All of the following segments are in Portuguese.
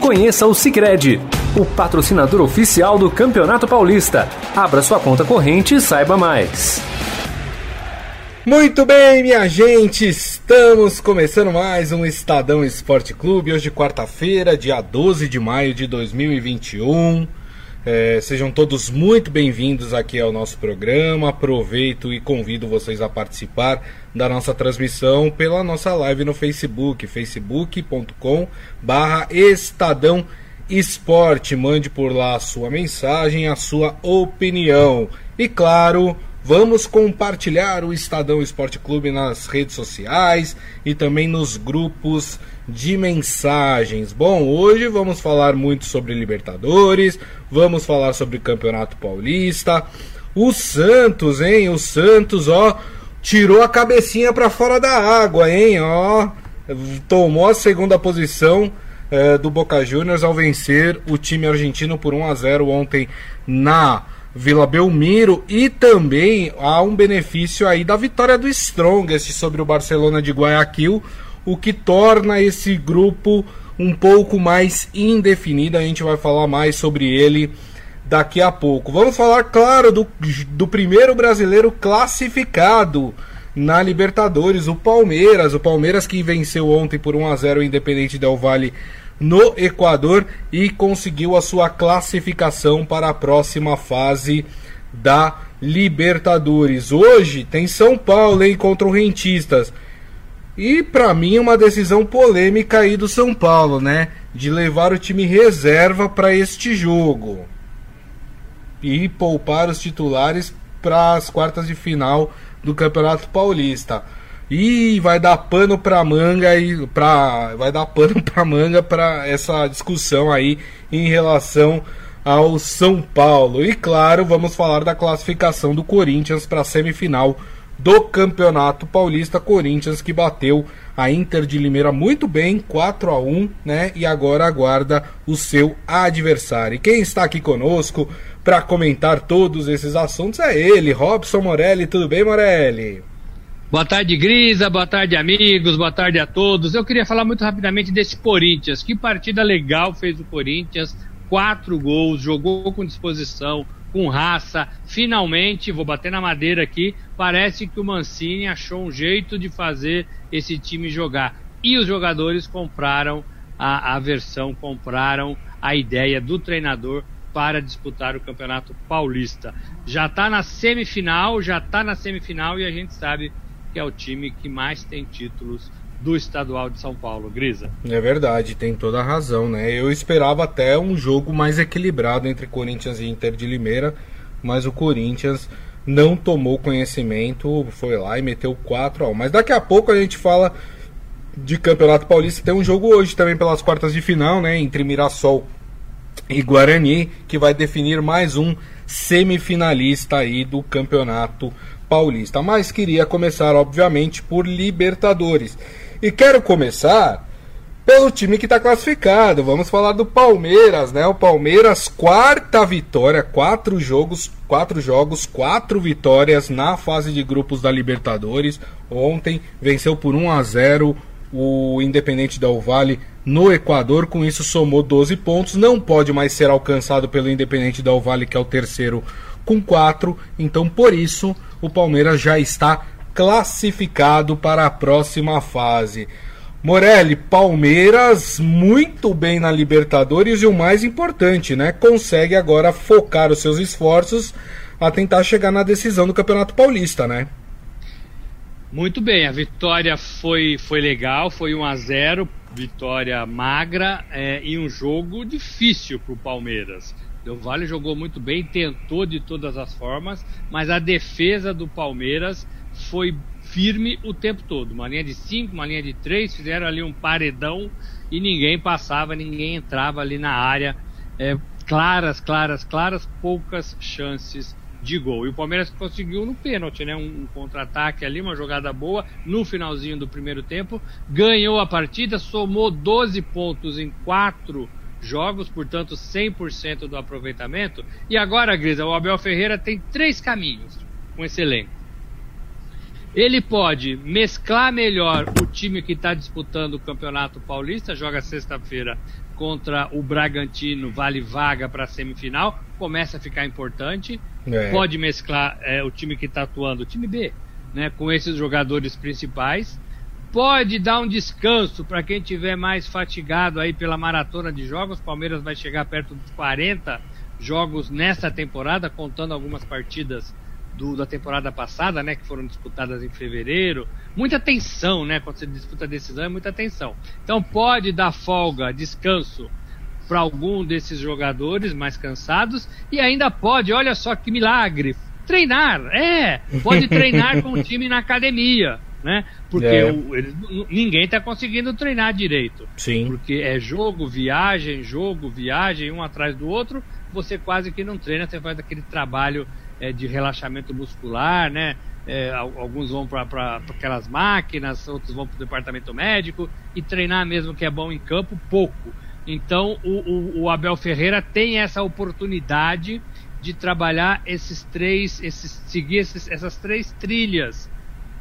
Conheça o Sicredi, o patrocinador oficial do Campeonato Paulista. Abra sua conta corrente e saiba mais. Muito bem, minha gente, estamos começando mais um Estadão Esporte Clube, hoje quarta-feira, dia 12 de maio de 2021. É, sejam todos muito bem-vindos aqui ao nosso programa. Aproveito e convido vocês a participar da nossa transmissão pela nossa live no Facebook, facebook.com barra Estadão Esporte. Mande por lá a sua mensagem, a sua opinião. E claro, vamos compartilhar o Estadão Esporte Clube nas redes sociais e também nos grupos de mensagens. Bom, hoje vamos falar muito sobre Libertadores, vamos falar sobre Campeonato Paulista. O Santos, hein? O Santos, ó, tirou a cabecinha para fora da água, hein? Ó, tomou a segunda posição é, do Boca Juniors ao vencer o time argentino por 1 a 0 ontem na Vila Belmiro e também há um benefício aí da vitória do Strongest sobre o Barcelona de Guayaquil o que torna esse grupo um pouco mais indefinido. A gente vai falar mais sobre ele daqui a pouco. Vamos falar, claro, do, do primeiro brasileiro classificado na Libertadores, o Palmeiras. O Palmeiras que venceu ontem por 1 a 0 o Independente Del Valle no Equador e conseguiu a sua classificação para a próxima fase da Libertadores. Hoje tem São Paulo hein, contra o Rentistas. E para mim uma decisão polêmica aí do São Paulo, né? De levar o time reserva para este jogo e poupar os titulares para as quartas de final do Campeonato Paulista. E vai dar pano para manga e para vai dar pano para manga para essa discussão aí em relação ao São Paulo. E claro, vamos falar da classificação do Corinthians para a semifinal do Campeonato Paulista, Corinthians que bateu a Inter de Limeira muito bem, 4 a 1, né? E agora aguarda o seu adversário. E quem está aqui conosco para comentar todos esses assuntos é ele, Robson Morelli. Tudo bem, Morelli? Boa tarde, Grisa. Boa tarde, amigos. Boa tarde a todos. Eu queria falar muito rapidamente desse Corinthians. Que partida legal fez o Corinthians. Quatro gols, jogou com disposição, com raça. Finalmente, vou bater na madeira aqui, parece que o Mancini achou um jeito de fazer esse time jogar. E os jogadores compraram a, a versão, compraram a ideia do treinador para disputar o Campeonato Paulista. Já está na semifinal, já está na semifinal e a gente sabe que é o time que mais tem títulos do estadual de São Paulo, Grisa. É verdade, tem toda a razão, né? Eu esperava até um jogo mais equilibrado entre Corinthians e Inter de Limeira, mas o Corinthians não tomou conhecimento, foi lá e meteu 4 a 1. Mas daqui a pouco a gente fala de Campeonato Paulista, tem um jogo hoje também pelas quartas de final, né, entre Mirassol e Guarani, que vai definir mais um semifinalista aí do Campeonato Paulista. Mas queria começar, obviamente, por Libertadores. E quero começar pelo time que está classificado. Vamos falar do Palmeiras, né? O Palmeiras, quarta vitória, quatro jogos, quatro jogos, quatro vitórias na fase de grupos da Libertadores. Ontem venceu por 1 a 0 o Independente Del Vale no Equador. Com isso somou 12 pontos. Não pode mais ser alcançado pelo Independente Del Vale, que é o terceiro com 4. Então, por isso, o Palmeiras já está classificado para a próxima fase. Morelli, Palmeiras muito bem na Libertadores e o mais importante, né? Consegue agora focar os seus esforços a tentar chegar na decisão do Campeonato Paulista, né? Muito bem, a vitória foi, foi legal, foi 1 a 0 vitória magra é, e um jogo difícil para o Palmeiras. O Vale jogou muito bem, tentou de todas as formas, mas a defesa do Palmeiras foi firme o tempo todo. Uma linha de 5, uma linha de 3, fizeram ali um paredão e ninguém passava, ninguém entrava ali na área. É, claras, claras, claras, poucas chances de gol. E o Palmeiras conseguiu no pênalti, né? Um, um contra-ataque ali, uma jogada boa no finalzinho do primeiro tempo. Ganhou a partida, somou 12 pontos em quatro jogos, portanto 100% do aproveitamento. E agora, Grisa, o Abel Ferreira tem três caminhos com esse elenco. Ele pode mesclar melhor o time que está disputando o Campeonato Paulista, joga sexta-feira contra o Bragantino, vale vaga para a semifinal, começa a ficar importante. É. Pode mesclar é, o time que está atuando, o time B, né, com esses jogadores principais. Pode dar um descanso para quem tiver mais fatigado aí pela maratona de jogos. Palmeiras vai chegar perto dos 40 jogos nesta temporada, contando algumas partidas do, da temporada passada, né, que foram disputadas em fevereiro. Muita tensão, né, quando você disputa a decisão, é muita tensão. Então pode dar folga, descanso para algum desses jogadores mais cansados e ainda pode, olha só que milagre, treinar, é, pode treinar com o time na academia, né? Porque é. o, ninguém está conseguindo treinar direito. Sim. Porque é jogo, viagem, jogo, viagem, um atrás do outro, você quase que não treina, você faz aquele trabalho é, de relaxamento muscular, né? É, alguns vão para aquelas máquinas, outros vão para o departamento médico e treinar mesmo que é bom em campo, pouco. Então o, o, o Abel Ferreira tem essa oportunidade de trabalhar esses três, esses, seguir esses, essas três trilhas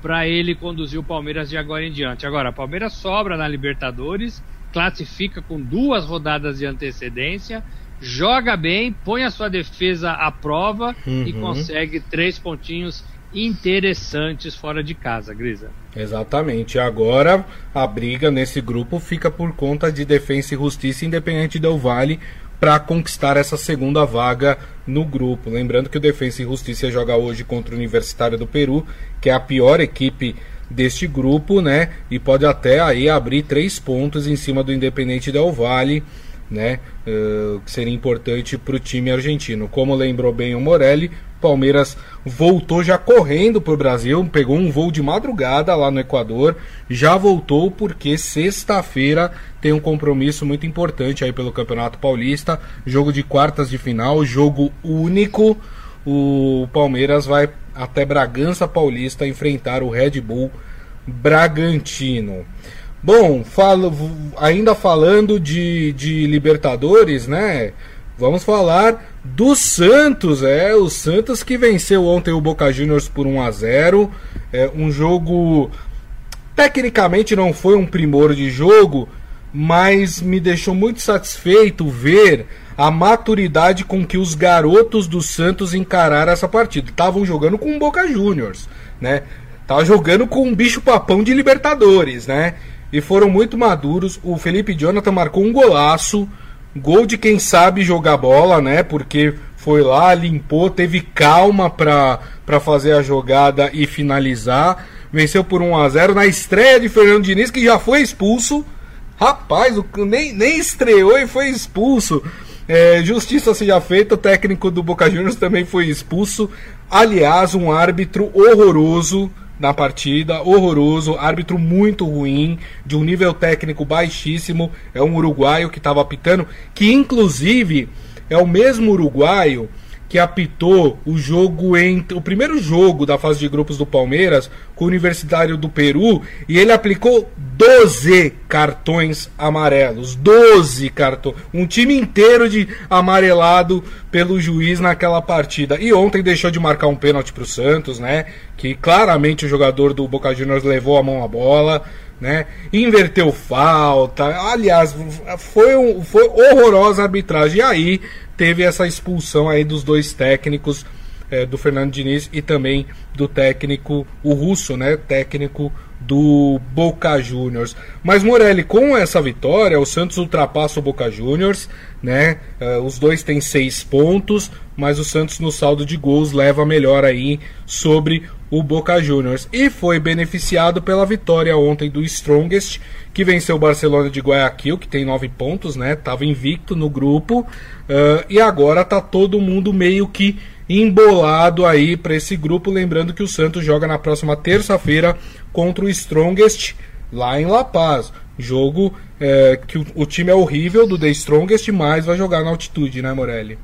para ele conduzir o Palmeiras de agora em diante. Agora, Palmeiras sobra na Libertadores, classifica com duas rodadas de antecedência joga bem, põe a sua defesa à prova uhum. e consegue três pontinhos interessantes fora de casa, Grisa. Exatamente. Agora a briga nesse grupo fica por conta de Defensa e Justiça Independente Del Vale para conquistar essa segunda vaga no grupo. Lembrando que o Defensa e Justiça joga hoje contra o Universitário do Peru, que é a pior equipe deste grupo, né? E pode até aí abrir três pontos em cima do Independente Del Vale né? Uh, que seria importante para o time argentino. Como lembrou bem o Morelli, Palmeiras voltou já correndo para o Brasil, pegou um voo de madrugada lá no Equador, já voltou porque sexta-feira tem um compromisso muito importante aí pelo Campeonato Paulista, jogo de quartas de final, jogo único. O Palmeiras vai até Bragança Paulista enfrentar o Red Bull Bragantino. Bom, falo, ainda falando de, de Libertadores, né? Vamos falar do Santos, é o Santos que venceu ontem o Boca Juniors por 1 a 0, é um jogo tecnicamente não foi um primor de jogo, mas me deixou muito satisfeito ver a maturidade com que os garotos do Santos encararam essa partida. Estavam jogando com o Boca Juniors, né? Tava jogando com um bicho papão de Libertadores, né? E foram muito maduros. O Felipe Jonathan marcou um golaço, gol de quem sabe jogar bola, né? Porque foi lá, limpou, teve calma para fazer a jogada e finalizar. Venceu por 1 a 0 na estreia de Fernando Diniz, que já foi expulso. Rapaz, nem, nem estreou e foi expulso. É, justiça seja feita, o técnico do Boca Juniors também foi expulso. Aliás, um árbitro horroroso na partida, horroroso, árbitro muito ruim, de um nível técnico baixíssimo. É um uruguaio que estava apitando, que inclusive é o mesmo uruguaio que apitou o jogo entre o primeiro jogo da fase de grupos do Palmeiras com o Universitário do Peru e ele aplicou 12 cartões amarelos, 12 cartões, um time inteiro de amarelado pelo juiz naquela partida. E ontem deixou de marcar um pênalti para o Santos, né? Que claramente o jogador do Boca Juniors levou a mão à bola. Né? Inverteu falta. Aliás, foi, um, foi horrorosa a arbitragem. E aí teve essa expulsão aí dos dois técnicos, é, do Fernando Diniz e também do técnico, o russo, né? Técnico do Boca Juniors. Mas Morelli, com essa vitória, o Santos ultrapassa o Boca Juniors, né? Uh, os dois têm seis pontos, mas o Santos no saldo de gols leva melhor aí sobre o Boca Juniors. E foi beneficiado pela vitória ontem do Strongest, que venceu o Barcelona de Guayaquil, que tem nove pontos, né? Tava invicto no grupo. Uh, e agora tá todo mundo meio que embolado aí para esse grupo. Lembrando que o Santos joga na próxima terça-feira contra o Strongest lá em La Paz. Jogo é, que o, o, time é horrível do The Strongest, mas vai jogar na altitude, né, Morelli?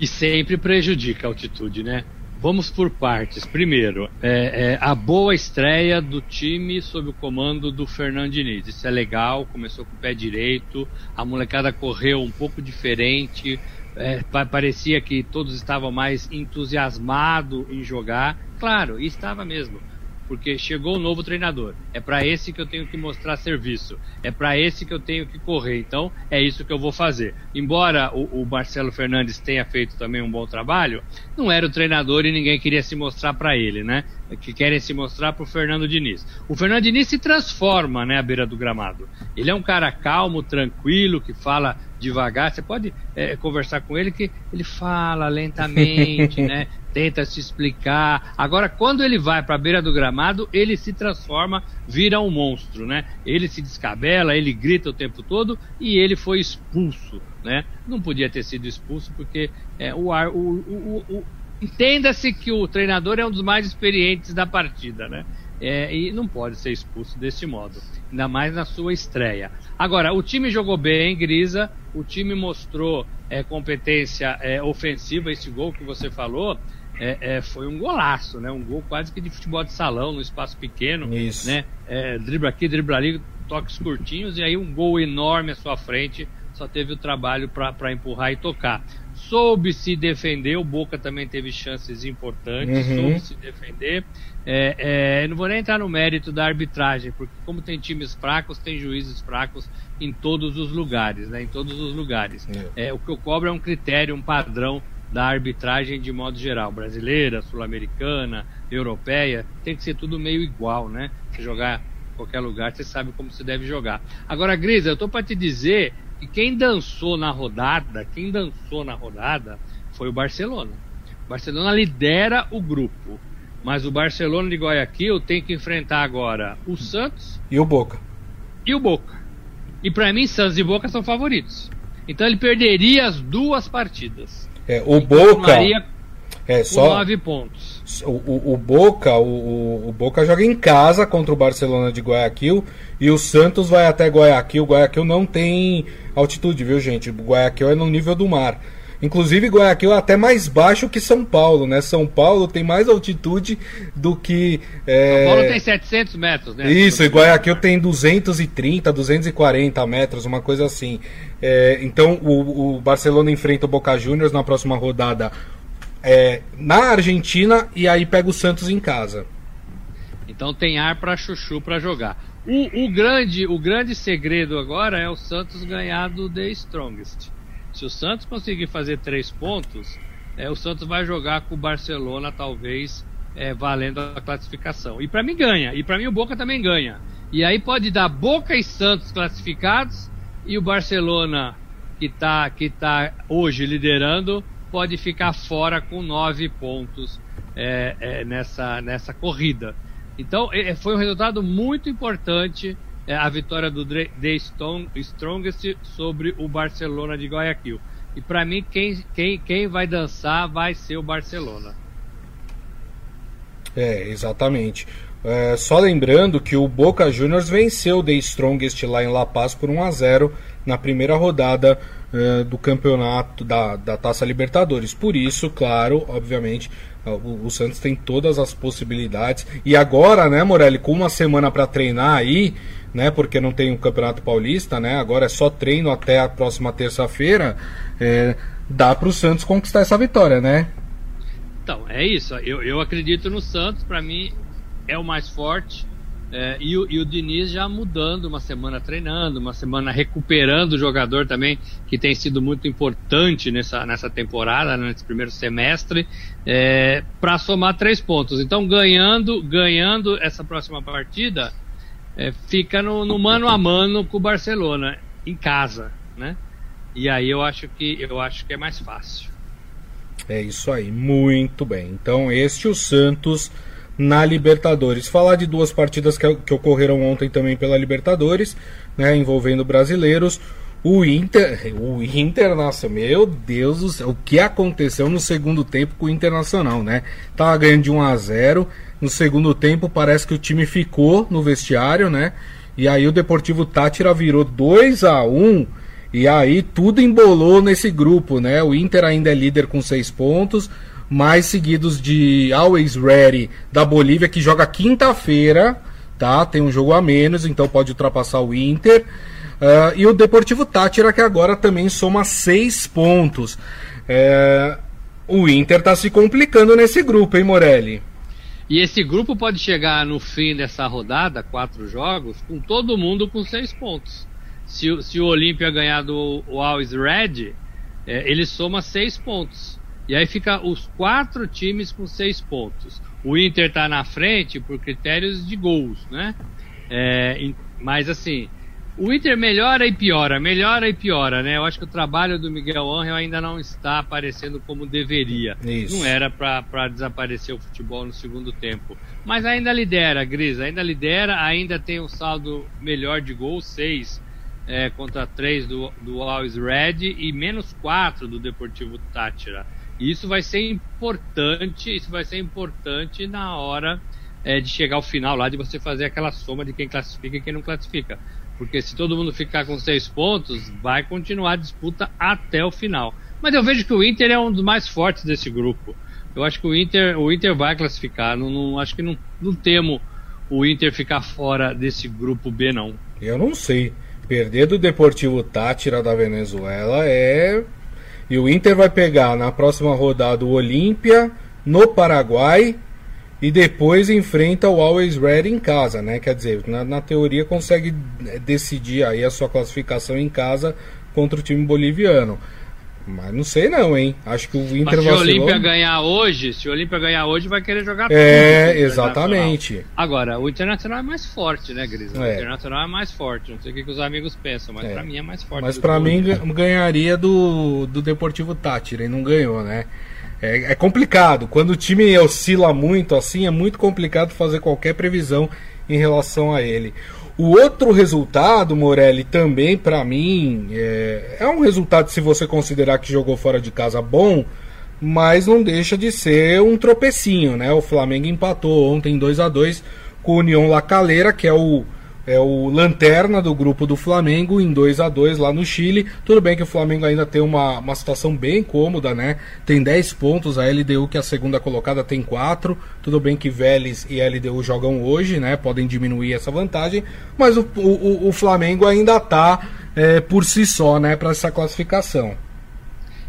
E sempre prejudica a altitude, né? Vamos por partes. Primeiro, é, é, a boa estreia do time sob o comando do Fernando Diniz. Isso é legal, começou com o pé direito, a molecada correu um pouco diferente, é, parecia que todos estavam mais entusiasmados em jogar. Claro, estava mesmo. Porque chegou um novo treinador. É para esse que eu tenho que mostrar serviço. É para esse que eu tenho que correr. Então, é isso que eu vou fazer. Embora o, o, Marcelo Fernandes tenha feito também um bom trabalho, não era o treinador e ninguém queria se mostrar para ele, né? Que querem se mostrar para o Fernando Diniz. O Fernando Diniz se transforma, né, à beira do gramado. Ele é um cara calmo, tranquilo, que fala devagar. Você pode é, conversar com ele que ele fala lentamente, né? tenta se explicar. Agora, quando ele vai para a beira do gramado, ele se transforma, vira um monstro, né? Ele se descabela, ele grita o tempo todo e ele foi expulso, né? Não podia ter sido expulso porque é, o, ar, o, o, o entenda-se que o treinador é um dos mais experientes da partida, né? É, e não pode ser expulso desse modo, ainda mais na sua estreia. Agora, o time jogou bem, Grisa, o time mostrou é, competência é, ofensiva, esse gol que você falou, é, é, foi um golaço, né? Um gol quase que de futebol de salão, no espaço pequeno. Isso. Né? É, dribla aqui, dribla ali, toques curtinhos e aí um gol enorme à sua frente. Só teve o trabalho para empurrar e tocar. Soube se defender, o Boca também teve chances importantes, uhum. soube se defender. É, é, não vou nem entrar no mérito da arbitragem, porque como tem times fracos, tem juízes fracos em todos os lugares, né? Em todos os lugares. É. é o que eu cobro é um critério, um padrão da arbitragem de modo geral, brasileira, sul-americana, europeia, tem que ser tudo meio igual, né? Se jogar em qualquer lugar, você sabe como se deve jogar. Agora, Grisa, eu tô para te dizer que quem dançou na rodada, quem dançou na rodada foi o Barcelona. O Barcelona lidera o grupo, mas o Barcelona de Guayaquil tem que enfrentar agora o Santos e o Boca. E o Boca. E para mim, Santos e Boca são favoritos. Então ele perderia as duas partidas. É, o Boca. É, só, nove pontos. O, o, o Boca, o, o, Boca joga em casa contra o Barcelona de Guayaquil e o Santos vai até Guayaquil. Guayaquil não tem altitude, viu, gente? Guayaquil é no nível do mar. Inclusive, Guayaquil é até mais baixo que São Paulo, né? São Paulo tem mais altitude do que. É... São Paulo tem 700 metros, né? Isso, e Guayaquil tem 230, 240 metros, uma coisa assim. É, então, o, o, Barcelona enfrenta o Boca Juniors na próxima rodada é, na Argentina e aí pega o Santos em casa. Então tem ar para chuchu para jogar. O, o, grande, o grande segredo agora é o Santos ganhar do The Strongest. Se o Santos conseguir fazer três pontos, é, o Santos vai jogar com o Barcelona, talvez é, valendo a classificação. E para mim ganha. E para mim o Boca também ganha. E aí pode dar Boca e Santos classificados e o Barcelona que está que tá hoje liderando pode ficar fora com nove pontos é, é, nessa, nessa corrida. Então é, foi um resultado muito importante é a vitória do The Strongest sobre o Barcelona de Guayaquil. E para mim, quem, quem, quem vai dançar vai ser o Barcelona. É, exatamente. É, só lembrando que o Boca Juniors venceu o The Strongest lá em La Paz por 1 a 0 na primeira rodada é, do campeonato da, da Taça Libertadores. Por isso, claro, obviamente, o, o, Santos tem todas as possibilidades. E agora, né, Morelli, com uma semana para treinar aí, né? Porque não tem o um Campeonato Paulista, né? Agora é só treino até a próxima terça-feira. É, dá para o Santos conquistar essa vitória, né? Então, é isso. Eu, eu acredito no Santos, para mim é o mais forte. É, e, o, e, o Diniz já mudando, uma semana treinando, uma semana recuperando o jogador também, que tem sido muito importante nessa, nessa temporada, nesse primeiro semestre, é, para somar três pontos. Então, ganhando, ganhando essa próxima partida, é, fica no, no, mano a mano com o Barcelona, em casa, né? E aí eu acho que eu acho que é mais fácil. É isso aí, muito bem. Então, este o Santos na Libertadores. Falar de duas partidas que, que ocorreram ontem também pela Libertadores, né, envolvendo brasileiros. O Inter, o Internacional, meu Deus do céu, o que aconteceu no segundo tempo com o Internacional, né? Tava ganhando de 1 a 0. No segundo tempo parece que o time ficou no vestiário, né? E aí o Deportivo Tátira virou 2 a 1 e aí tudo embolou nesse grupo, né? O Inter ainda é líder com 6 pontos, mais seguidos de Always Ready da Bolívia, que joga quinta-feira, tá? Tem um jogo a menos, então pode ultrapassar o Inter. Uh, e o Deportivo Tátira, que agora também soma seis pontos. É, o Inter está se complicando nesse grupo, hein, Morelli? E esse grupo pode chegar no fim dessa rodada, quatro jogos, com todo mundo com seis pontos. Se, se o Olímpia ganhar do Always Red, é, ele soma seis pontos. E aí fica os quatro times com seis pontos. O Inter está na frente por critérios de gols, né? É, mas assim, o Inter melhora e piora, melhora e piora, né? Eu acho que o trabalho do Miguel Angel ainda não está aparecendo como deveria. Isso. Não era para desaparecer o futebol no segundo tempo. Mas ainda lidera, Gris, ainda lidera, ainda tem um saldo melhor de gols, 6 é, contra 3 do, do Always Red e menos 4 do Deportivo Tátira. Isso vai ser importante, isso vai ser importante na hora é, de chegar ao final lá, de você fazer aquela soma de quem classifica e quem não classifica. Porque se todo mundo ficar com seis pontos, vai continuar a disputa até o final. Mas eu vejo que o Inter é um dos mais fortes desse grupo. Eu acho que o Inter, o Inter vai classificar. Não, não acho que não, não temo o Inter ficar fora desse grupo B, não. Eu não sei. Perder do Deportivo Tátira da Venezuela é. E o Inter vai pegar na próxima rodada o Olímpia no Paraguai e depois enfrenta o Always Red em casa, né? Quer dizer, na, na, teoria consegue é, decidir aí a sua classificação em casa contra o time boliviano. Mas não sei não, hein? Acho que o Inter Mas se o Olímpia ganhar hoje, se o Olímpia ganhar hoje, vai querer jogar É, exatamente. Agora, o Internacional é mais forte, né, Gris? O é. Internacional é mais forte. Não sei o que, que os amigos pensam, mas é. pra mim é mais forte. Mas pra mim ganharia do, do Deportivo Tátira e não ganhou, né? É, é, complicado. Quando o time oscila muito assim, é muito complicado fazer qualquer previsão em relação a ele. O outro resultado, Morelli, também para mim é, é, um resultado, se você considerar que jogou fora de casa, bom, mas não deixa de ser um tropecinho, né? O Flamengo empatou ontem 2 a 2 com o União La Calera, que é o é o lanterna do grupo do Flamengo em 2 a 2 lá no Chile. Tudo bem que o Flamengo ainda tem uma, uma situação bem cômoda, né? Tem 10 pontos, a LDU que é a segunda colocada tem 4. Tudo bem que Vélez e LDU jogam hoje, né? Podem diminuir essa vantagem, mas o, o, o Flamengo ainda está é, por si só, né, para essa classificação.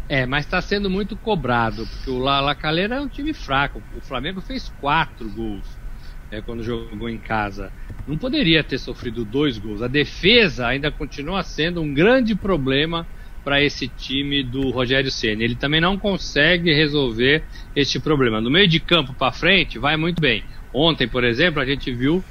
É, mas está sendo muito cobrado, porque o La, La Calera é um time fraco. O Flamengo fez 4 gols é, quando jogou em casa. Não poderia ter sofrido dois gols. A defesa ainda continua sendo um grande problema para esse time do Rogério Ceni. Ele também não consegue resolver este problema. No meio de campo para frente, vai muito bem. Ontem, por exemplo, a gente viu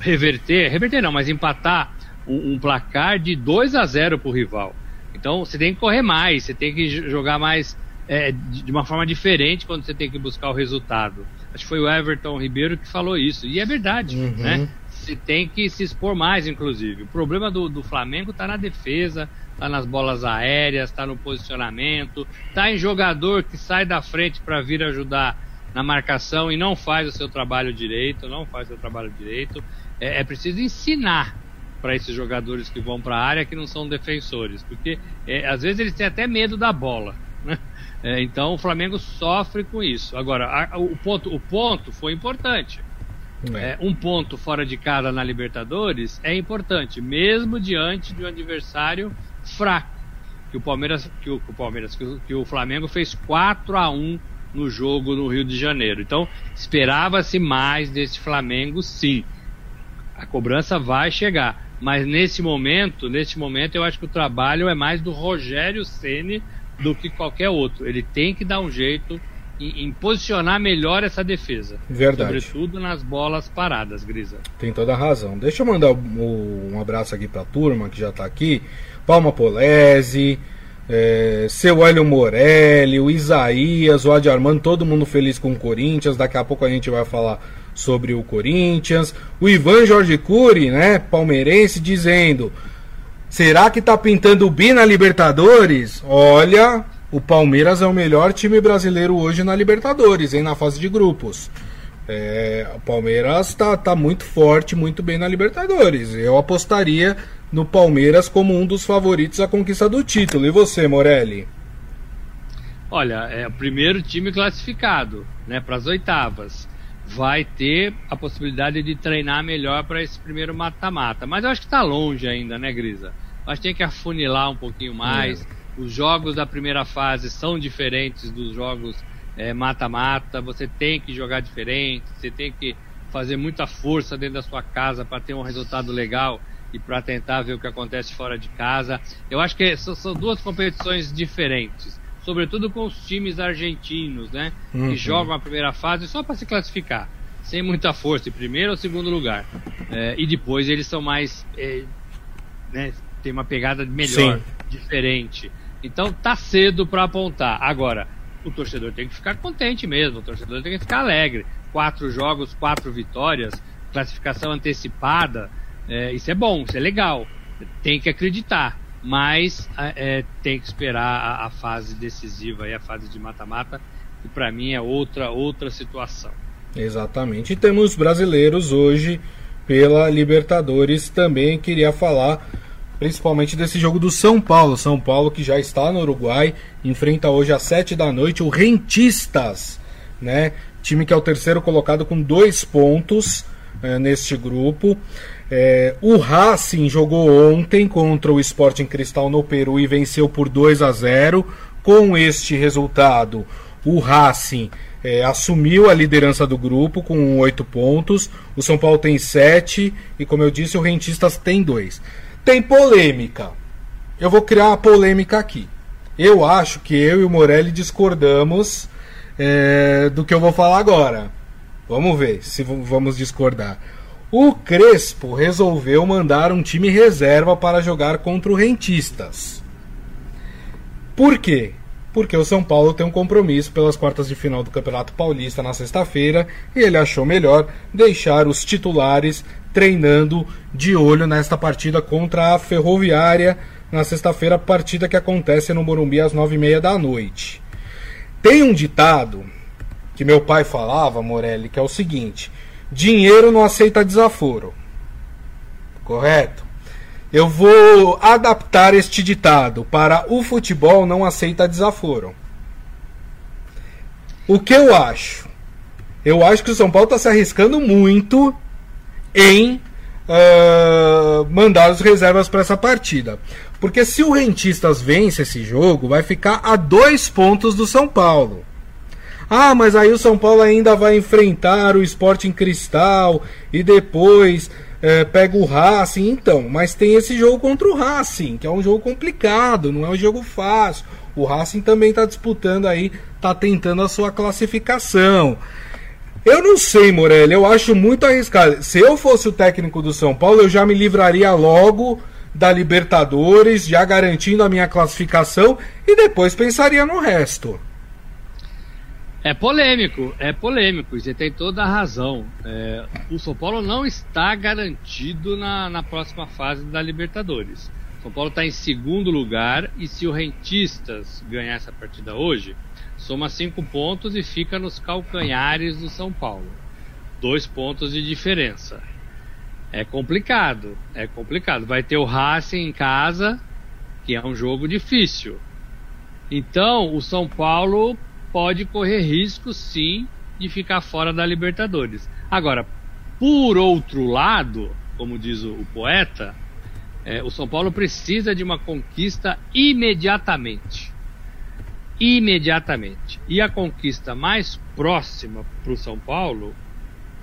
reverter, reverter não, mas empatar um, um placar de 2 a 0 para o rival. Então você tem que correr mais, você tem que jogar mais é, de uma forma diferente quando você tem que buscar o resultado. Acho que foi o Everton Ribeiro que falou isso. E é verdade, uhum. né? Você tem que se expor mais, inclusive. O problema do, do Flamengo está na defesa, está nas bolas aéreas, está no posicionamento, está em jogador que sai da frente para vir ajudar na marcação e não faz o seu trabalho direito, não faz o seu trabalho direito. É, é preciso ensinar para esses jogadores que vão para a área que não são defensores, porque é, às vezes eles têm até medo da bola. Né? É, então o Flamengo sofre com isso. Agora, a, o, ponto, o ponto foi importante. É. Um ponto fora de casa na Libertadores é importante, mesmo diante de um adversário fraco. Que o Palmeiras, que o, que o Palmeiras, que o, que o Flamengo fez 4 a 1 no jogo no Rio de Janeiro. Então, esperava-se mais desse Flamengo, sim. A cobrança vai chegar, mas nesse momento, nesse momento eu acho que o trabalho é mais do Rogério Ceni do que qualquer outro. Ele tem que dar um jeito em, em posicionar melhor essa defesa. Verdade. Sobretudo nas bolas paradas, Grisa. Tem toda a razão. Deixa eu mandar um, um abraço aqui para a turma que já está aqui. Palma Polese, é, seu Hélio Morelli, o Isaías, o Adi Armando, todo mundo feliz com o Corinthians. Daqui a pouco a gente vai falar sobre o Corinthians. O Ivan Jorge Cury, né, palmeirense, dizendo: Será que tá pintando o bi na Libertadores? Olha, o Palmeiras é o melhor time brasileiro hoje na Libertadores, hein, na fase de grupos. É, o Palmeiras tá, tá muito forte, muito bem na Libertadores. Eu apostaria no Palmeiras como um dos favoritos à conquista do título. E você, Morelli? Olha, é o primeiro time classificado, né, para as oitavas vai ter a possibilidade de treinar melhor para esse primeiro mata-mata. Mas eu acho que está longe ainda, né, Grisa? Acho que tem que afunilar um pouquinho mais. É. Os jogos da primeira fase são diferentes dos jogos é mata-mata, você tem que jogar diferente, você tem que fazer muita força dentro da sua casa para ter um resultado legal e para tentar ver o que acontece fora de casa. Eu acho que são, são duas competições diferentes, sobretudo com os times argentinos, né, uhum. que jogam a primeira fase só para se classificar, sem muita força, em primeiro ou segundo lugar, é, e depois eles são mais, é, né, tem uma pegada melhor, Sim. diferente. Então tá cedo para apontar. Agora, o torcedor tem que ficar contente mesmo, o torcedor tem que ficar alegre. Quatro jogos, quatro vitórias, classificação antecipada, é, isso é bom, isso é legal. Tem que acreditar, mas é, tem que esperar a, a, fase decisiva e a fase de mata-mata, que para mim é outra outra situação. Exatamente. E temos brasileiros hoje pela Libertadores também queria falar principalmente desse jogo do São Paulo. São Paulo que já está no Uruguai, enfrenta hoje às 7 da noite o Rentistas, né? Time que é o terceiro colocado com dois pontos é, neste grupo. É, o Racing jogou ontem contra o Sporting Cristal no Peru e venceu por 2 a 0. Com este resultado, o Racing é, assumiu a liderança do grupo com oito pontos. O São Paulo tem sete e, como eu disse, o Rentistas tem dois. Tem polêmica. Eu vou criar uma polêmica aqui. Eu acho que eu e o Morelli discordamos é, do que eu vou falar agora. Vamos ver se vamos discordar. O Crespo resolveu mandar um time reserva para jogar contra o Rentistas. Por quê? Porque o São Paulo tem um compromisso pelas quartas de final do Campeonato Paulista na sexta-feira e ele achou melhor deixar os titulares treinando de olho nesta partida contra a Ferroviária na sexta-feira, partida que acontece no Morumbi às nove e meia da noite. Tem um ditado que meu pai falava, Morelli, que é o seguinte: dinheiro não aceita desaforo. Correto? Eu vou adaptar este ditado para o futebol não aceita desaforo. O que eu acho? Eu acho que o São Paulo está se arriscando muito em uh, mandar as reservas para essa partida. Porque se o Rentistas vence esse jogo, vai ficar a dois pontos do São Paulo. Ah, mas aí o São Paulo ainda vai enfrentar o Sporting Cristal e depois é, pega o Racing. Então, mas tem esse jogo contra o Racing, que é um jogo complicado, não é um jogo fácil. O Racing também está disputando aí, está tentando a sua classificação. Eu não sei, Morelli, eu acho muito arriscado. Se eu fosse o técnico do São Paulo, eu já me livraria logo da Libertadores, já garantindo a minha classificação e depois pensaria no resto. É polêmico, é polêmico, você tem toda a razão. É, o São Paulo não está garantido na, na próxima fase da Libertadores. São Paulo está em segundo lugar e se o Rentistas ganhar essa partida hoje, soma cinco pontos e fica nos calcanhares do São Paulo. Dois pontos de diferença. É complicado, é complicado. Vai ter o Racing em casa, que é um jogo difícil. Então, o São Paulo pode correr risco sim de ficar fora da Libertadores. Agora, por outro lado, como diz o, o poeta, é, o São Paulo precisa de uma conquista imediatamente. Imediatamente. E a conquista mais próxima para o São Paulo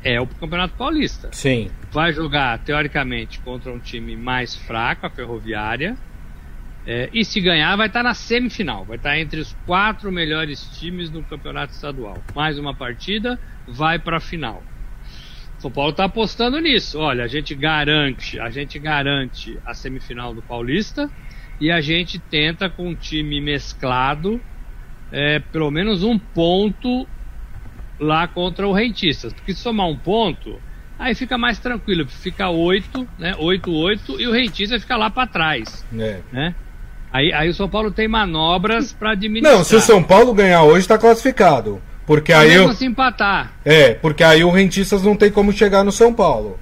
é o Campeonato Paulista. Sim. Vai jogar, teoricamente, contra um time mais fraco, a Ferroviária é, e se ganhar, vai estar na semifinal, vai estar entre os quatro melhores times no campeonato estadual. Mais uma partida, vai para a final. São Paulo está apostando nisso. Olha, a gente garante, a gente garante a semifinal do Paulista e a gente tenta com um time mesclado, é, pelo menos um ponto lá contra o Rentistas. Porque se somar um ponto, aí fica mais tranquilo, fica 8, né? 8-8 e o Rentista fica lá para trás. É. Né? Aí, aí o São Paulo tem manobras para administrar. Não, se o São Paulo ganhar hoje, está classificado. Porque aí mesmo eu... se empatar. É, porque aí o Rentistas não tem como chegar no São Paulo.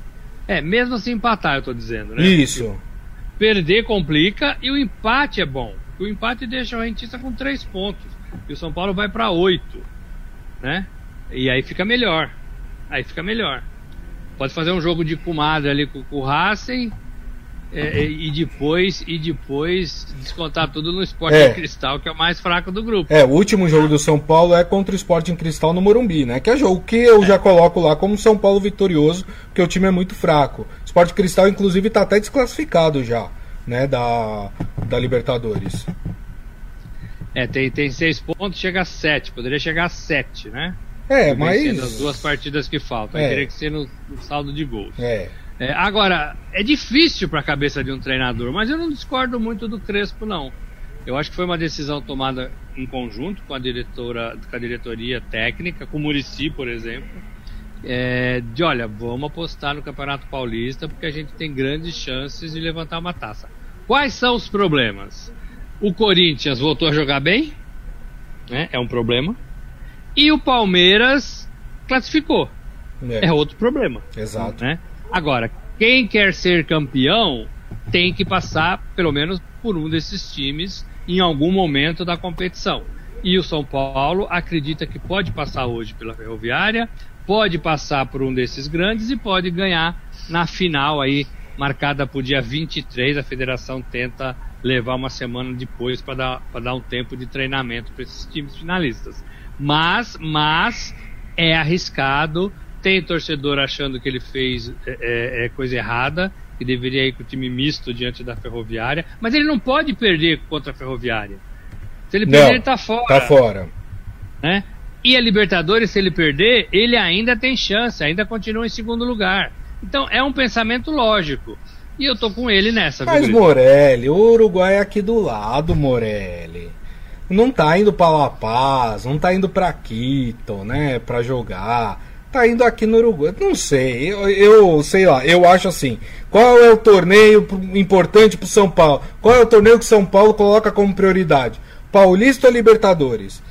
É, mesmo se empatar, eu tô dizendo, né? Isso. Porque perder complica e o empate é bom. O empate deixa o Rentista com três pontos. E o São Paulo vai para oito. Né? E aí fica melhor. Aí fica melhor. Pode fazer um jogo de comadre ali com, com o Racing é, é, e depois e depois descontar tudo no Sporting é. Cristal, que é o mais fraco do grupo. É, o último jogo do São Paulo é contra o Sporting Cristal no Morumbi, né? Que é jogo que eu já coloco lá como São Paulo vitorioso, porque o time é muito fraco. O Sporting Cristal, inclusive, está até desclassificado já, né? Da, da Libertadores. É, tem, tem seis pontos, chega a sete. Poderia chegar a sete, né? É, mas. As duas partidas que faltam. É. Teria que ser no, no saldo de gols. É. É, agora, é difícil para a cabeça de um treinador, mas eu não discordo muito do Crespo, não. Eu acho que foi uma decisão tomada em conjunto com a diretora, com a diretoria técnica, com o Murici, por exemplo, é, de olha, vamos apostar no Campeonato Paulista porque a gente tem grandes chances de levantar uma taça. Quais são os problemas? O Corinthians voltou a jogar bem, né? É um problema. E o Palmeiras classificou. É, é outro problema. Exato. Né? Agora, quem quer ser campeão tem que passar pelo menos por um desses times em algum momento da competição. E o São Paulo acredita que pode passar hoje pela Ferroviária, pode passar por um desses grandes e pode ganhar na final aí, marcada para o dia 23. A federação tenta levar uma semana depois para dar, dar um tempo de treinamento para esses times finalistas. Mas, mas é arriscado tem torcedor achando que ele fez é, é, é, coisa errada, que deveria ir com o time misto diante da Ferroviária, mas ele não pode perder contra a Ferroviária. Se ele perder, não, ele tá fora. Tá fora. Né? E a Libertadores, se ele perder, ele ainda tem chance, ainda continua em segundo lugar. Então é um pensamento lógico. E eu tô com ele nessa. Mas Morelli, o Uruguai é aqui do lado, Morelli. Não tá indo para La Paz, não tá indo para Quito, né, para jogar tá indo aqui no Uruguai. Não sei, eu, eu, sei lá, eu acho assim. Qual é o torneio importante pro São Paulo? Qual é o torneio que São Paulo coloca como prioridade? Paulista ou Libertadores?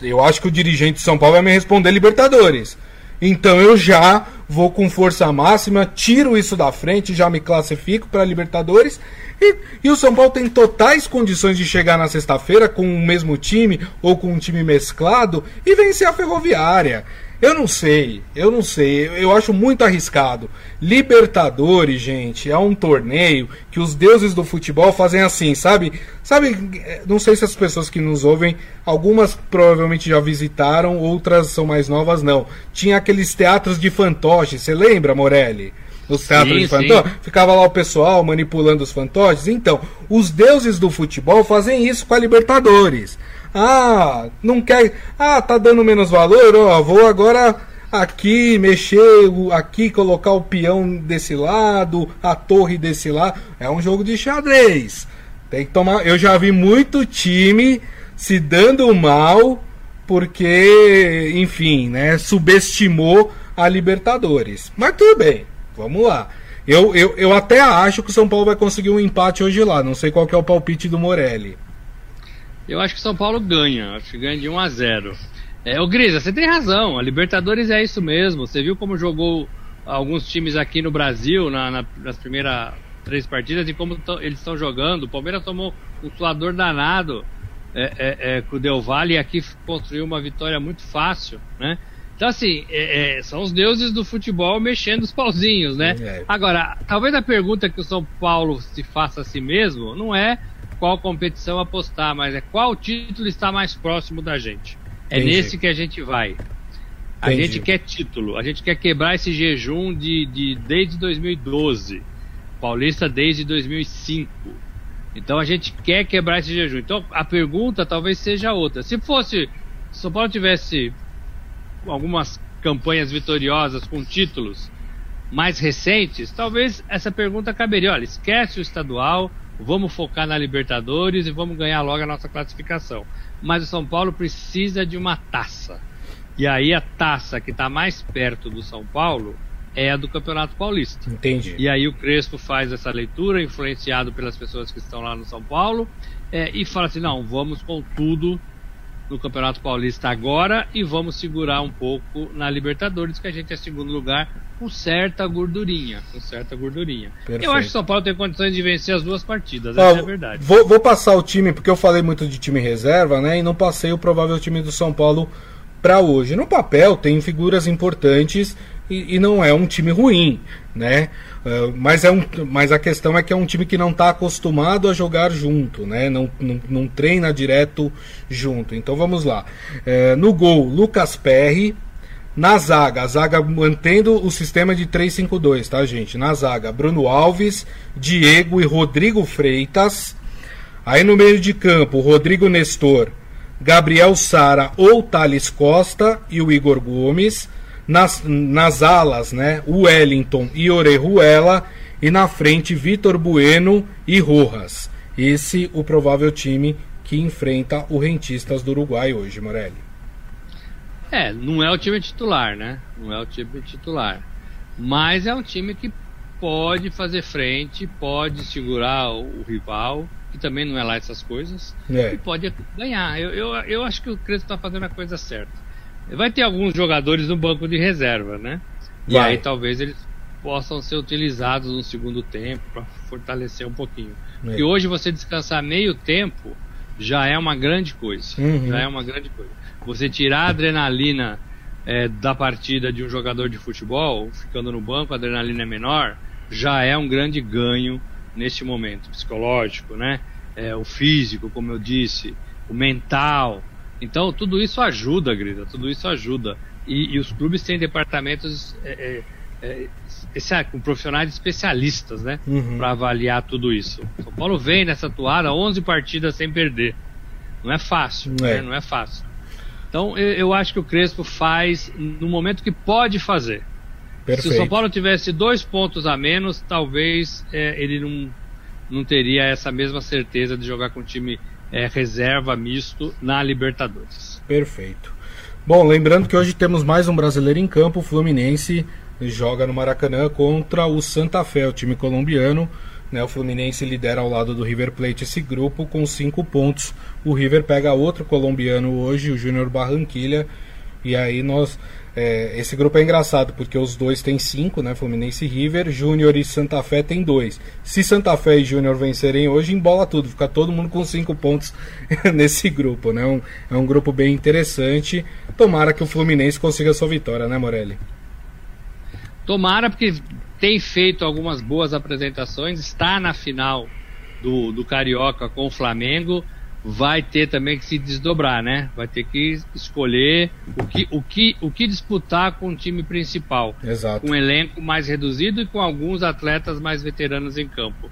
Eu acho que o dirigente de São Paulo vai me responder Libertadores. Então eu já vou com força máxima, tiro isso da frente, já me classifico para Libertadores. E, e, o São Paulo tem totais condições de chegar na sexta-feira com o mesmo time ou com um time mesclado e vencer a Ferroviária. Eu não sei, eu não sei, eu acho muito arriscado. Libertadores, gente, é um torneio que os deuses do futebol fazem assim, sabe? Sabe, não sei se as pessoas que nos ouvem, algumas provavelmente já visitaram, outras são mais novas, não. Tinha aqueles teatros de fantoche, você lembra, Morelli? Os teatros sim, de fantoche? Ficava lá o pessoal manipulando os fantoches. Então, os deuses do futebol fazem isso com a Libertadores. Ah, não quer. Ah, tá dando menos valor? Ó, vou agora aqui mexer, aqui colocar o peão desse lado, a torre desse lado. É um jogo de xadrez. Tem que tomar. Eu já vi muito time se dando mal porque, enfim, né, subestimou a Libertadores. Mas tudo bem, vamos lá. Eu, eu, eu até acho que o São Paulo vai conseguir um empate hoje lá. Não sei qual é o palpite do Morelli. Eu acho que São Paulo ganha, acho que ganha de 1 a 0. É, o Grisa, você tem razão, a Libertadores é isso mesmo. Você viu como jogou alguns times aqui no Brasil na, na, nas primeiras três partidas e como eles estão jogando. O Palmeiras tomou um suador danado é, é, é, com o Del Valle e aqui construiu uma vitória muito fácil, né? Então, assim, é, é, são os deuses do futebol mexendo os pauzinhos, né? É. Agora, talvez a pergunta que o São Paulo se faça a si mesmo não é qual competição apostar, mas é qual título está mais próximo da gente. É Entendi. nesse que a gente vai. A Entendi. gente quer título, a gente quer quebrar esse jejum de, de desde 2012, Paulista desde 2005. Então a gente quer quebrar esse jejum. Então a pergunta talvez seja outra. Se fosse, se São Paulo tivesse algumas campanhas vitoriosas com títulos mais recentes, talvez essa pergunta caberia. Olha, esquece o estadual, vamos focar na Libertadores e vamos ganhar logo a nossa classificação. Mas o São Paulo precisa de uma taça. E aí a taça que está mais perto do São Paulo é a do Campeonato Paulista. Entendi. E aí o Crespo faz essa leitura, influenciado pelas pessoas que estão lá no São Paulo, é, e fala assim: não, vamos com tudo no Campeonato Paulista agora e vamos segurar um pouco na Libertadores, que a gente é segundo lugar com certa gordurinha, com certa gordurinha. Perfeito. Eu acho que o São Paulo tem condições de vencer as duas partidas, essa é a verdade. Vou, vou, passar o time, porque eu falei muito de time reserva, né, e não passei o provável time do São Paulo para hoje. No papel tem figuras importantes e, e não é um time ruim, né? Uh, mas, é um, mas a questão é que é um time que não está acostumado a jogar junto, né? Não, não, não, treina direto junto. Então vamos lá. Uh, no gol, Lucas Perry. Na zaga, a zaga mantendo o sistema de 3-5-2, tá, gente? Na zaga, Bruno Alves, Diego e Rodrigo Freitas. Aí no meio de campo, Rodrigo Nestor, Gabriel Sara ou Thales Costa e o Igor Gomes. Nas, nas alas, né? O Wellington e Orejuela. E na frente, Vitor Bueno e Rojas. Esse o provável time que enfrenta o Rentistas do Uruguai hoje, Morelli. É, não é o time titular, né? Não é o time titular. Mas é um time que pode fazer frente, pode segurar o, o rival, que também não é lá essas coisas, é. e pode ganhar. Eu, eu, eu acho que o Crespo está fazendo a coisa certa. Vai ter alguns jogadores no banco de reserva, né? E aí talvez eles possam ser utilizados no segundo tempo para fortalecer um pouquinho. É. E hoje você descansar meio tempo já é uma grande coisa. Uhum. Já é uma grande coisa. Você tirar a adrenalina é, da partida de um jogador de futebol, ficando no banco, a adrenalina é menor, já é um grande ganho neste momento psicológico, né? É, o físico, como eu disse, o mental. Então tudo isso ajuda, Grita, tudo isso ajuda. E, e os clubes têm departamentos é, é, é com profissionais especialistas, né? Uhum. Para avaliar tudo isso. São Paulo vem nessa toada 11 partidas sem perder. Não é fácil, é. Né? não é fácil. Então eu, eu, acho que o Crespo faz no momento que pode fazer. Perfeito. Se o São Paulo tivesse dois pontos a menos, talvez é, ele não, não teria essa mesma certeza de jogar com time é, reserva misto na Libertadores. Perfeito. Bom, lembrando que hoje temos mais um brasileiro em campo, o Fluminense joga no Maracanã contra o Santa Fé, o time colombiano. Né, o Fluminense lidera ao lado do River Plate esse grupo com cinco pontos. O River pega outro colombiano hoje, o Júnior Barranquilha. E aí nós. É, esse grupo é engraçado porque os dois têm cinco, né? Fluminense e River, Júnior e Santa Fé tem dois. Se Santa Fé e Júnior vencerem hoje, embola tudo, fica todo mundo com cinco pontos nesse grupo, né? Um, é um grupo bem interessante. Tomara que o Fluminense consiga sua vitória, né, Morelli? Tomara, porque tem feito algumas boas apresentações, está na final do, do Carioca com o Flamengo, vai ter também que se desdobrar, né? Vai ter que escolher o que, o que, o que disputar com o time principal. Exato. Com um elenco mais reduzido e com alguns atletas mais veteranos em campo.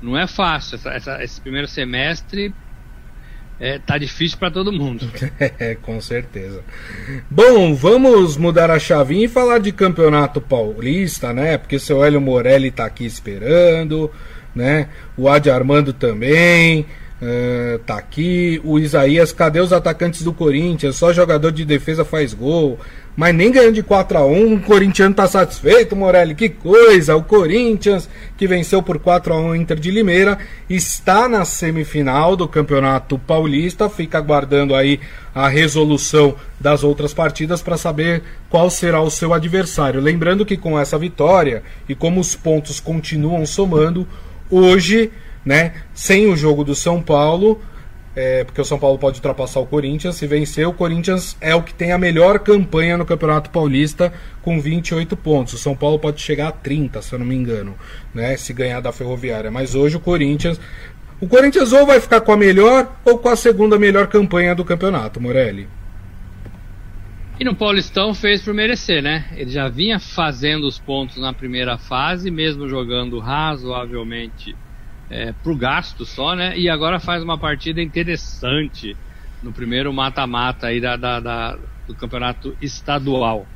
Não é fácil. Essa, essa, esse primeiro semestre é, tá difícil para todo mundo. É, com certeza. Bom, vamos mudar a chavinha e falar de campeonato paulista, né? Porque seu Hélio Morelli tá aqui esperando, né? O Adi Armando também. Uh, tá aqui o Isaías, cadê os atacantes do Corinthians? Só jogador de defesa faz gol. Mas nem ganhando de 4 a 1 o corintiano tá satisfeito, Morelli. Que coisa! O Corinthians, que venceu por 4 a 1 o Inter de Limeira, está na semifinal do Campeonato Paulista. Fica aguardando aí a resolução das outras partidas para saber qual será o seu adversário. Lembrando que com essa vitória e como os pontos continuam somando, hoje né? Sem o jogo do São Paulo, é, porque o São Paulo pode ultrapassar o Corinthians. Se vencer, o Corinthians é o que tem a melhor campanha no Campeonato Paulista, com 28 pontos. O São Paulo pode chegar a 30, se eu não me engano, né? Se ganhar da Ferroviária. Mas hoje o Corinthians. O Corinthians ou vai ficar com a melhor ou com a segunda melhor campanha do campeonato, Morelli. E no Paulistão fez por merecer, né? Ele já vinha fazendo os pontos na primeira fase, mesmo jogando razoavelmente é, pro gasto só, né? E agora faz uma partida interessante no primeiro mata-mata aí da, da, da, do campeonato estadual.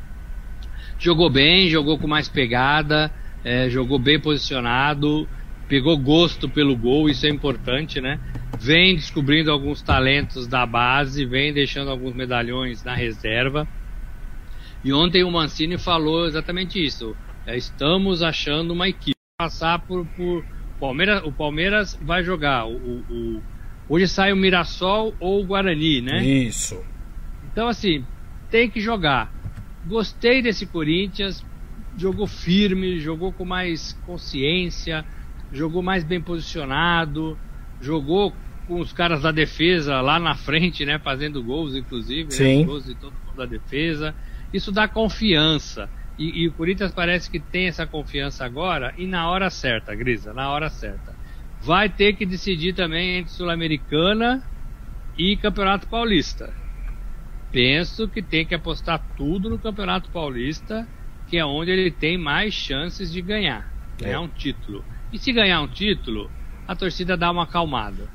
Jogou bem, jogou com mais pegada, é, jogou bem posicionado, pegou gosto pelo gol, isso é importante, né? Vem descobrindo alguns talentos da base, vem deixando alguns medalhões na reserva. E ontem o Mancini falou exatamente isso. É, estamos achando uma equipe passar por, por Palmeiras, o Palmeiras vai jogar. O, o, hoje sai o Mirassol ou o Guarani, né? Isso. Então, assim, tem que jogar. Gostei desse Corinthians. Jogou firme, jogou com mais consciência, jogou mais bem posicionado, jogou com os caras da defesa lá na frente, né? Fazendo gols, inclusive. Né? Sim. Né, gols de todo mundo da defesa. Isso dá confiança. E, e, o Corinthians parece que tem essa confiança agora e na hora certa, Grisa, na hora certa. Vai ter que decidir também entre Sul-Americana e Campeonato Paulista. Penso que tem que apostar tudo no Campeonato Paulista, que é onde ele tem mais chances de ganhar, ganhar é. um título. E se ganhar um título, a torcida dá uma acalmada,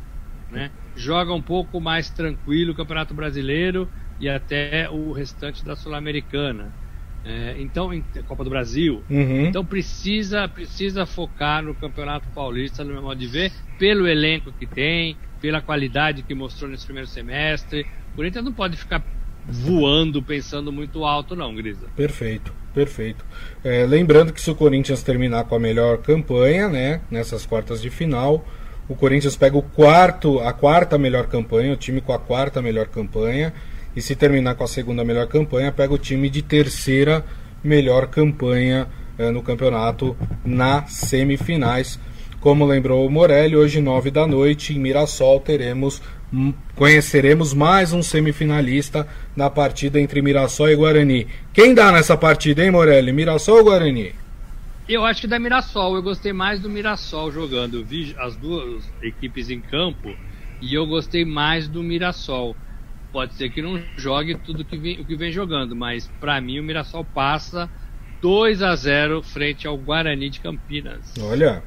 né? Joga um pouco mais tranquilo o Campeonato Brasileiro e até o restante da Sul-Americana. É, então, Copa do Brasil. Uhum. Então precisa, precisa focar no Campeonato Paulista, no meu modo de ver, pelo elenco que tem, pela qualidade que mostrou nesse primeiro semestre. O Corinthians não pode ficar voando, pensando muito alto, não, Grisa. Perfeito, perfeito. É, lembrando que se o Corinthians terminar com a melhor campanha, né, nessas quartas de final, o Corinthians pega o quarto, a quarta melhor campanha, o time com a quarta melhor campanha e se terminar com a segunda melhor campanha, pega o time de terceira melhor campanha eh, no campeonato nas semifinais. Como lembrou o Morelli, hoje nove da noite em Mirassol teremos conheceremos mais um semifinalista na partida entre Mirassol e Guarani. Quem dá nessa partida, hein, Morelli? Mirassol ou Guarani? Eu acho que da Mirassol. Eu gostei mais do Mirassol jogando. Eu vi as duas equipes em campo e eu gostei mais do Mirassol. Pode ser que não jogue tudo que vem, o que vem jogando, mas para mim o Mirassol passa 2 a 0 frente ao Guarani de Campinas. Olha,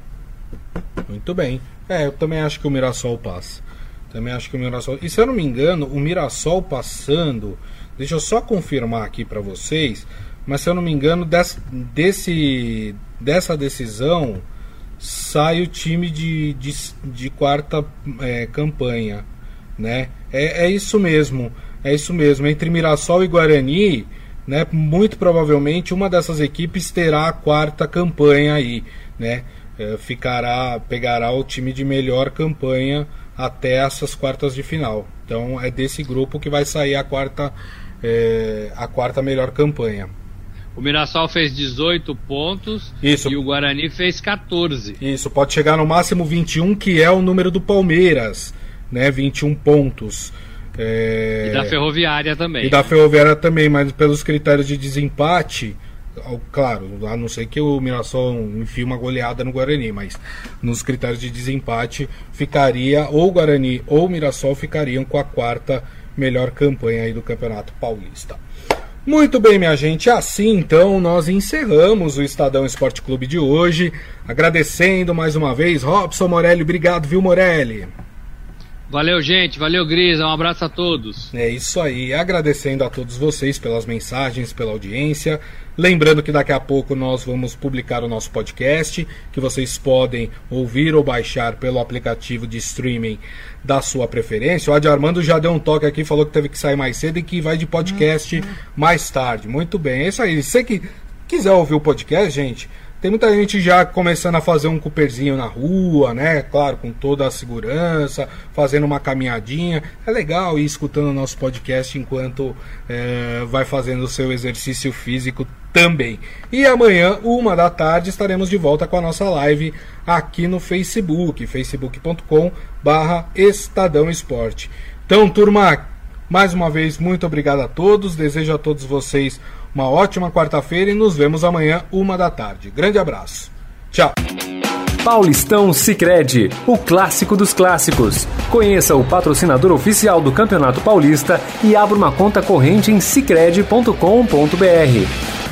muito bem. É, eu também acho que o Mirassol passa. Também acho que o Mirassol. E se eu não me engano, o Mirassol passando. Deixa eu só confirmar aqui para vocês. Mas se eu não me engano, desse, desse, dessa decisão sai o time de, de, de quarta é, campanha né? É, é isso mesmo, é isso mesmo. Entre Mirassol e Guarani, né? Muito provavelmente uma dessas equipes terá a quarta campanha aí, né? É, ficará, pegará o time de melhor campanha até essas quartas de final. Então é desse grupo que vai sair a quarta, é, a quarta melhor campanha. O Mirassol fez 18 pontos Isso. e o Guarani fez 14. Isso, pode chegar no máximo 21, que é o número do Palmeiras né, 21 pontos. É... E da Ferroviária também. E da Ferroviária também, mas pelos critérios de desempate, claro, a não ser que o Mirassol enfie uma goleada no Guarani, mas nos critérios de desempate ficaria ou o Guarani ou o Mirassol ficariam com a quarta melhor campanha aí do Campeonato Paulista. Muito bem, minha gente, assim então nós encerramos o Estadão Esporte Clube de hoje, agradecendo mais uma vez Robson Morelli, obrigado, viu Morelli? Valeu, gente. Valeu, Grisa. Um abraço a todos. É isso aí. Agradecendo a todos vocês pelas mensagens, pela audiência. Lembrando que daqui a pouco nós vamos publicar o nosso podcast, que vocês podem ouvir ou baixar pelo aplicativo de streaming da sua preferência. O Adi Armando já deu um toque aqui, falou que teve que sair mais cedo e que vai de podcast mais tarde. Muito bem, é isso aí. Se você que quiser ouvir o podcast, gente, tem muita gente já começando a fazer um Cooperzinho na rua, né? Claro, com toda a segurança, fazendo uma caminhadinha. É legal ir escutando o nosso podcast enquanto é, vai fazendo o seu exercício físico também. E amanhã, uma da tarde, estaremos de volta com a nossa live aqui no Facebook, facebook.com Estadão Esporte. Então, turma, mais uma vez, muito obrigado a todos. Desejo a todos vocês uma ótima quarta-feira e nos vemos amanhã, uma da tarde. Grande abraço. Tchau. Paulistão Sicredi, o clássico dos clássicos. Conheça o patrocinador oficial do Campeonato Paulista e abra uma conta corrente em sicredi.com.br.